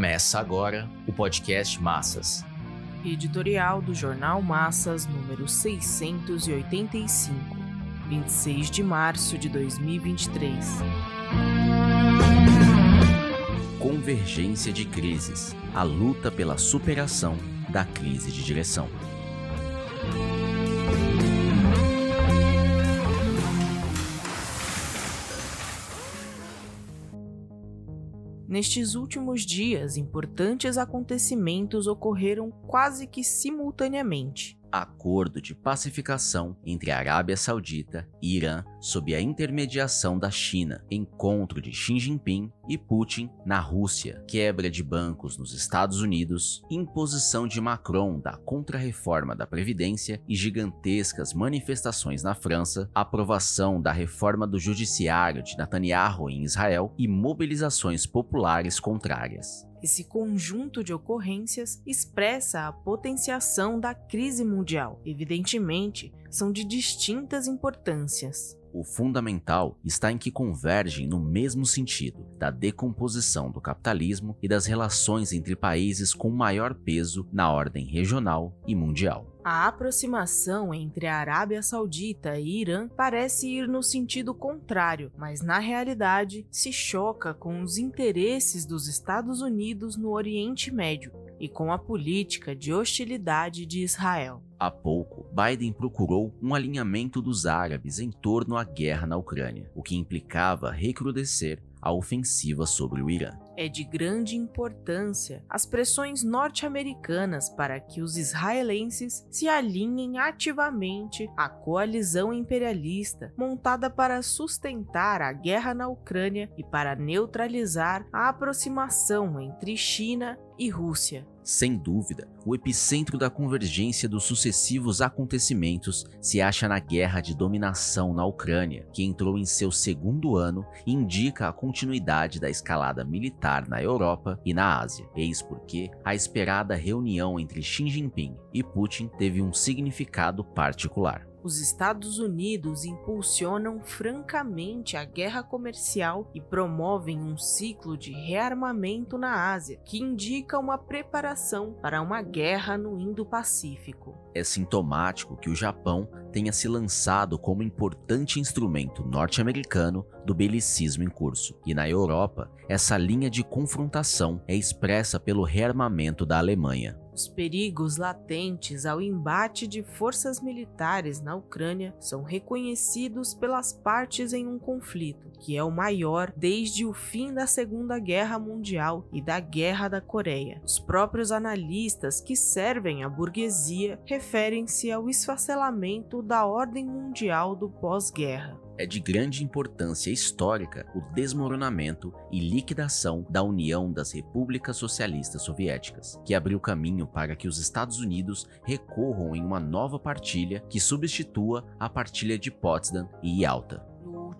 Começa agora o podcast Massas. Editorial do Jornal Massas, número 685, 26 de março de 2023. Convergência de crises a luta pela superação da crise de direção. Nestes últimos dias, importantes acontecimentos ocorreram quase que simultaneamente acordo de pacificação entre a Arábia Saudita e Irã sob a intermediação da China, encontro de Xi Jinping e Putin na Rússia, quebra de bancos nos Estados Unidos, imposição de Macron da contrarreforma da Previdência e gigantescas manifestações na França, aprovação da reforma do judiciário de Netanyahu em Israel e mobilizações populares contrárias. Esse conjunto de ocorrências expressa a potenciação da crise mundial. Evidentemente, são de distintas importâncias. O fundamental está em que convergem no mesmo sentido da decomposição do capitalismo e das relações entre países com maior peso na ordem regional e mundial. A aproximação entre a Arábia Saudita e Irã parece ir no sentido contrário, mas na realidade se choca com os interesses dos Estados Unidos no Oriente Médio e com a política de hostilidade de Israel. Há pouco, Biden procurou um alinhamento dos árabes em torno à guerra na Ucrânia, o que implicava recrudescer a ofensiva sobre o Irã. É de grande importância as pressões norte-americanas para que os israelenses se alinhem ativamente à coalizão imperialista montada para sustentar a guerra na Ucrânia e para neutralizar a aproximação entre China e Rússia. Sem dúvida, o epicentro da convergência dos sucessivos acontecimentos se acha na guerra de dominação na Ucrânia, que entrou em seu segundo ano e indica a continuidade da escalada militar na Europa e na Ásia. Eis porque a esperada reunião entre Xi Jinping e Putin teve um significado particular. Os Estados Unidos impulsionam francamente a guerra comercial e promovem um ciclo de rearmamento na Ásia, que indica uma preparação para uma guerra no Indo-Pacífico. É sintomático que o Japão tenha se lançado como importante instrumento norte-americano do belicismo em curso. E na Europa, essa linha de confrontação é expressa pelo rearmamento da Alemanha. Os perigos latentes ao embate de forças militares na Ucrânia são reconhecidos pelas partes em um conflito, que é o maior desde o fim da Segunda Guerra Mundial e da Guerra da Coreia. Os próprios analistas que servem à burguesia referem-se ao esfacelamento da ordem mundial do pós-guerra. É de grande importância histórica o desmoronamento e liquidação da União das Repúblicas Socialistas Soviéticas, que abriu caminho para que os Estados Unidos recorram em uma nova partilha que substitua a partilha de Potsdam e Yalta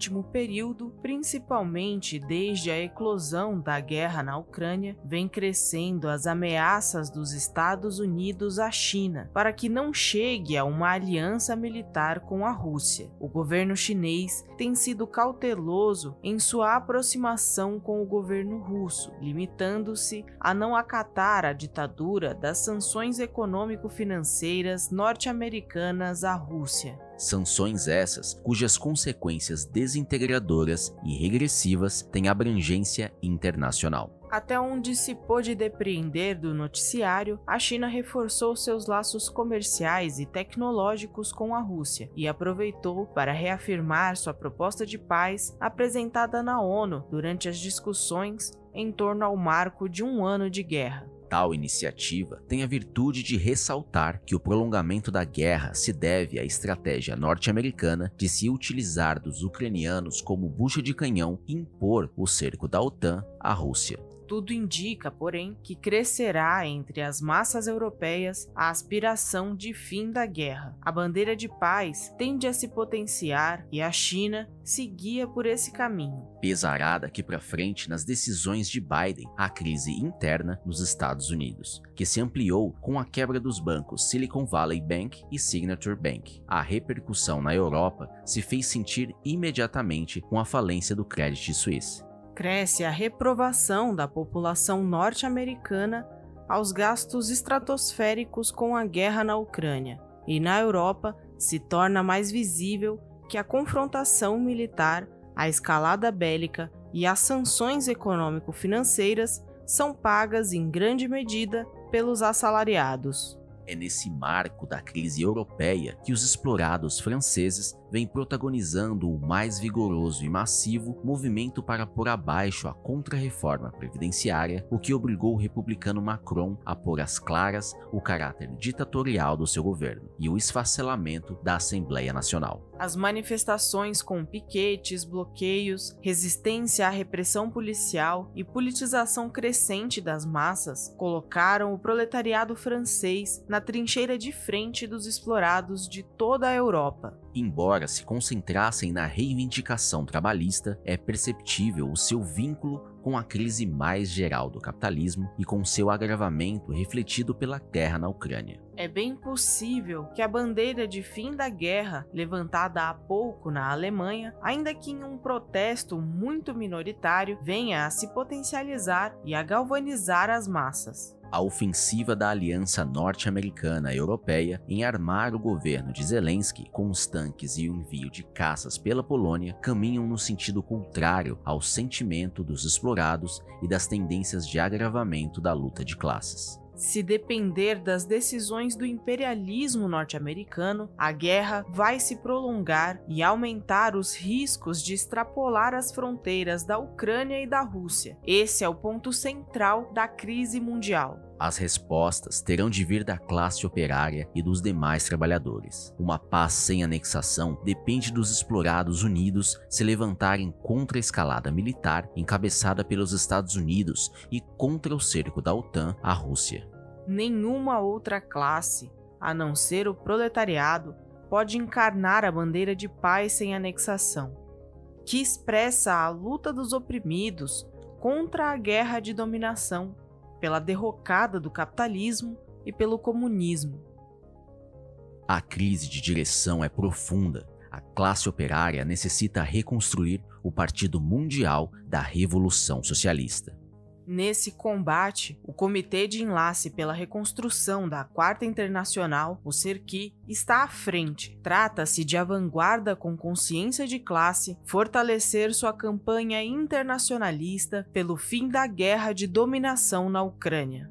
último período, principalmente desde a eclosão da guerra na Ucrânia, vem crescendo as ameaças dos Estados Unidos à China para que não chegue a uma aliança militar com a Rússia. O governo chinês tem sido cauteloso em sua aproximação com o governo russo, limitando-se a não acatar a ditadura das sanções econômico-financeiras norte-americanas à Rússia. Sanções essas cujas consequências desintegradoras e regressivas têm abrangência internacional. Até onde se pôde depreender do noticiário, a China reforçou seus laços comerciais e tecnológicos com a Rússia e aproveitou para reafirmar sua proposta de paz apresentada na ONU durante as discussões em torno ao marco de um ano de guerra. Tal iniciativa tem a virtude de ressaltar que o prolongamento da guerra se deve à estratégia norte-americana de se utilizar dos ucranianos como bucha de canhão e impor o cerco da OTAN à Rússia. Tudo indica, porém, que crescerá entre as massas europeias a aspiração de fim da guerra. A bandeira de paz tende a se potenciar e a China se guia por esse caminho. Pesará daqui para frente nas decisões de Biden a crise interna nos Estados Unidos, que se ampliou com a quebra dos bancos Silicon Valley Bank e Signature Bank. A repercussão na Europa se fez sentir imediatamente com a falência do Credit Suisse. Cresce a reprovação da população norte-americana aos gastos estratosféricos com a guerra na Ucrânia, e na Europa se torna mais visível que a confrontação militar, a escalada bélica e as sanções econômico-financeiras são pagas em grande medida pelos assalariados. É nesse marco da crise europeia que os explorados franceses vêm protagonizando o mais vigoroso e massivo movimento para pôr abaixo a contra-reforma previdenciária, o que obrigou o republicano Macron a pôr às claras o caráter ditatorial do seu governo e o esfacelamento da Assembleia Nacional. As manifestações com piquetes, bloqueios, resistência à repressão policial e politização crescente das massas colocaram o proletariado francês na trincheira de frente dos explorados de toda a Europa. Embora se concentrassem na reivindicação trabalhista, é perceptível o seu vínculo com a crise mais geral do capitalismo e com seu agravamento refletido pela guerra na Ucrânia. É bem possível que a bandeira de fim da guerra, levantada há pouco na Alemanha, ainda que em um protesto muito minoritário, venha a se potencializar e a galvanizar as massas a ofensiva da aliança norte-americana europeia em armar o governo de Zelensky com os tanques e o envio de caças pela Polônia caminham no sentido contrário ao sentimento dos explorados e das tendências de agravamento da luta de classes. Se depender das decisões do imperialismo norte-americano, a guerra vai se prolongar e aumentar os riscos de extrapolar as fronteiras da Ucrânia e da Rússia. Esse é o ponto central da crise mundial. As respostas terão de vir da classe operária e dos demais trabalhadores. Uma paz sem anexação depende dos explorados unidos se levantarem contra a escalada militar encabeçada pelos Estados Unidos e contra o cerco da OTAN à Rússia. Nenhuma outra classe, a não ser o proletariado, pode encarnar a bandeira de paz sem anexação, que expressa a luta dos oprimidos contra a guerra de dominação, pela derrocada do capitalismo e pelo comunismo. A crise de direção é profunda. A classe operária necessita reconstruir o Partido Mundial da Revolução Socialista. Nesse combate, o Comitê de Enlace pela Reconstrução da Quarta Internacional, o CERQI, está à frente. Trata-se de a vanguarda com consciência de classe fortalecer sua campanha internacionalista pelo fim da guerra de dominação na Ucrânia.